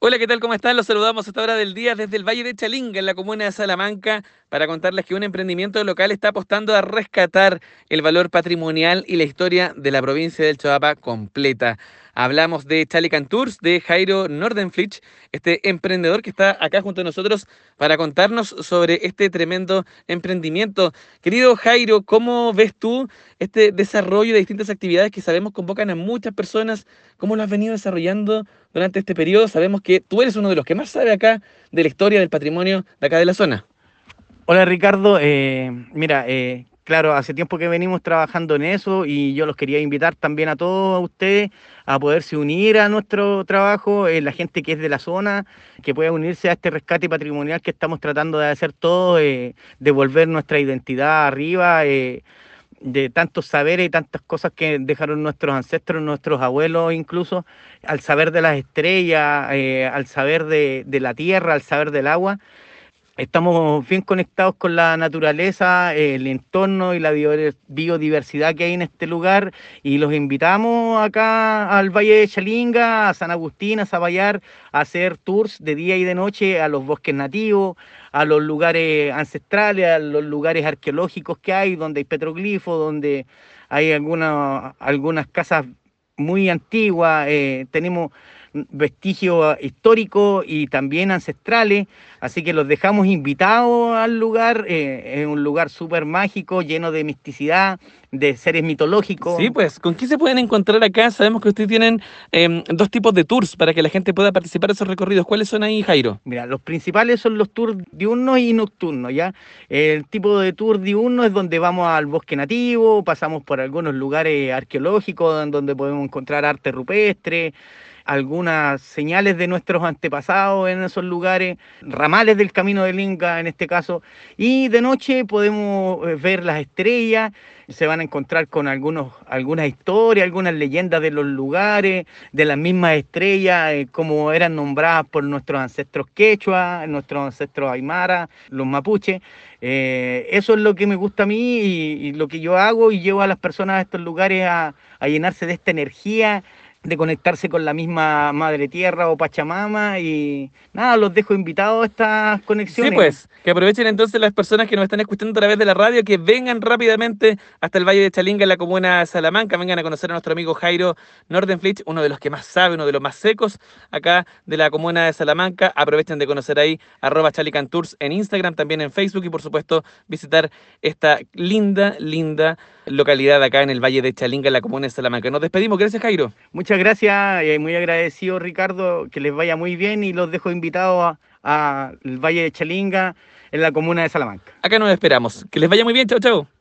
Hola, ¿qué tal? ¿Cómo están? Los saludamos a esta hora del día desde el Valle de Chalinga, en la comuna de Salamanca, para contarles que un emprendimiento local está apostando a rescatar el valor patrimonial y la historia de la provincia del Choapa completa. Hablamos de Chalican Tours, de Jairo Nordenflich, este emprendedor que está acá junto a nosotros para contarnos sobre este tremendo emprendimiento. Querido Jairo, ¿cómo ves tú este desarrollo de distintas actividades que sabemos convocan a muchas personas? ¿Cómo lo has venido desarrollando durante este periodo? Sabemos que tú eres uno de los que más sabe acá de la historia del patrimonio de acá de la zona. Hola Ricardo, eh, mira, eh, claro, hace tiempo que venimos trabajando en eso y yo los quería invitar también a todos ustedes a poderse unir a nuestro trabajo, eh, la gente que es de la zona, que pueda unirse a este rescate patrimonial que estamos tratando de hacer todos, eh, devolver nuestra identidad arriba. Eh, de tantos saberes y tantas cosas que dejaron nuestros ancestros, nuestros abuelos incluso, al saber de las estrellas, al saber de la tierra, al saber del agua, estamos bien conectados con la naturaleza, el entorno y la biodiversidad que hay en este lugar. Y los invitamos acá al Valle de Chalinga, a San Agustín, a Zaballar, a hacer tours de día y de noche a los bosques nativos, a los lugares ancestrales, a los lugares arqueológicos que hay, donde hay petroglifos, donde hay algunas, algunas casas muy antiguas, eh, tenemos vestigios históricos y también ancestrales, así que los dejamos invitados al lugar, eh, es un lugar súper mágico, lleno de misticidad, de seres mitológicos. Sí, pues, ¿con qué se pueden encontrar acá? Sabemos que ustedes tienen em, dos tipos de tours para que la gente pueda participar de esos recorridos. ¿Cuáles son ahí, Jairo? Mira, los principales son los tours diurnos y nocturnos, ¿ya? El tipo de tour diurno es donde vamos al bosque nativo, pasamos por algunos lugares arqueológicos donde podemos encontrar arte rupestre, señales de nuestros antepasados en esos lugares, ramales del camino del Inca en este caso, y de noche podemos eh, ver las estrellas, se van a encontrar con algunos, algunas historias, algunas leyendas de los lugares, de las mismas estrellas, eh, como eran nombradas por nuestros ancestros quechua, nuestros ancestros aymara, los mapuches. Eh, eso es lo que me gusta a mí y, lo que yo hago y llevo a las personas a estos lugares a llenarse de esta energía de conectarse con la misma Madre Tierra o Pachamama y nada, los dejo invitados a estas conexiones. Sí, pues, que aprovechen entonces las personas que nos están escuchando a través de la radio, que vengan rápidamente hasta el Valle de Chalinga, en la comuna de Salamanca, vengan a conocer a nuestro amigo Jairo Nordenflich, uno de los que más sabe, uno de los más secos acá de la comuna de Salamanca. Aprovechen de conocer ahí arroba Tours en Instagram, también en Facebook y por supuesto visitar esta linda, linda localidad acá en el Valle de Chalinga, en la comuna de Salamanca. Nos despedimos, gracias Jairo. Muchas gracias, y muy agradecido Ricardo, que les vaya muy bien y los dejo invitados al Valle de Chalinga en la comuna de Salamanca. Acá nos esperamos. Que les vaya muy bien, chao, chao.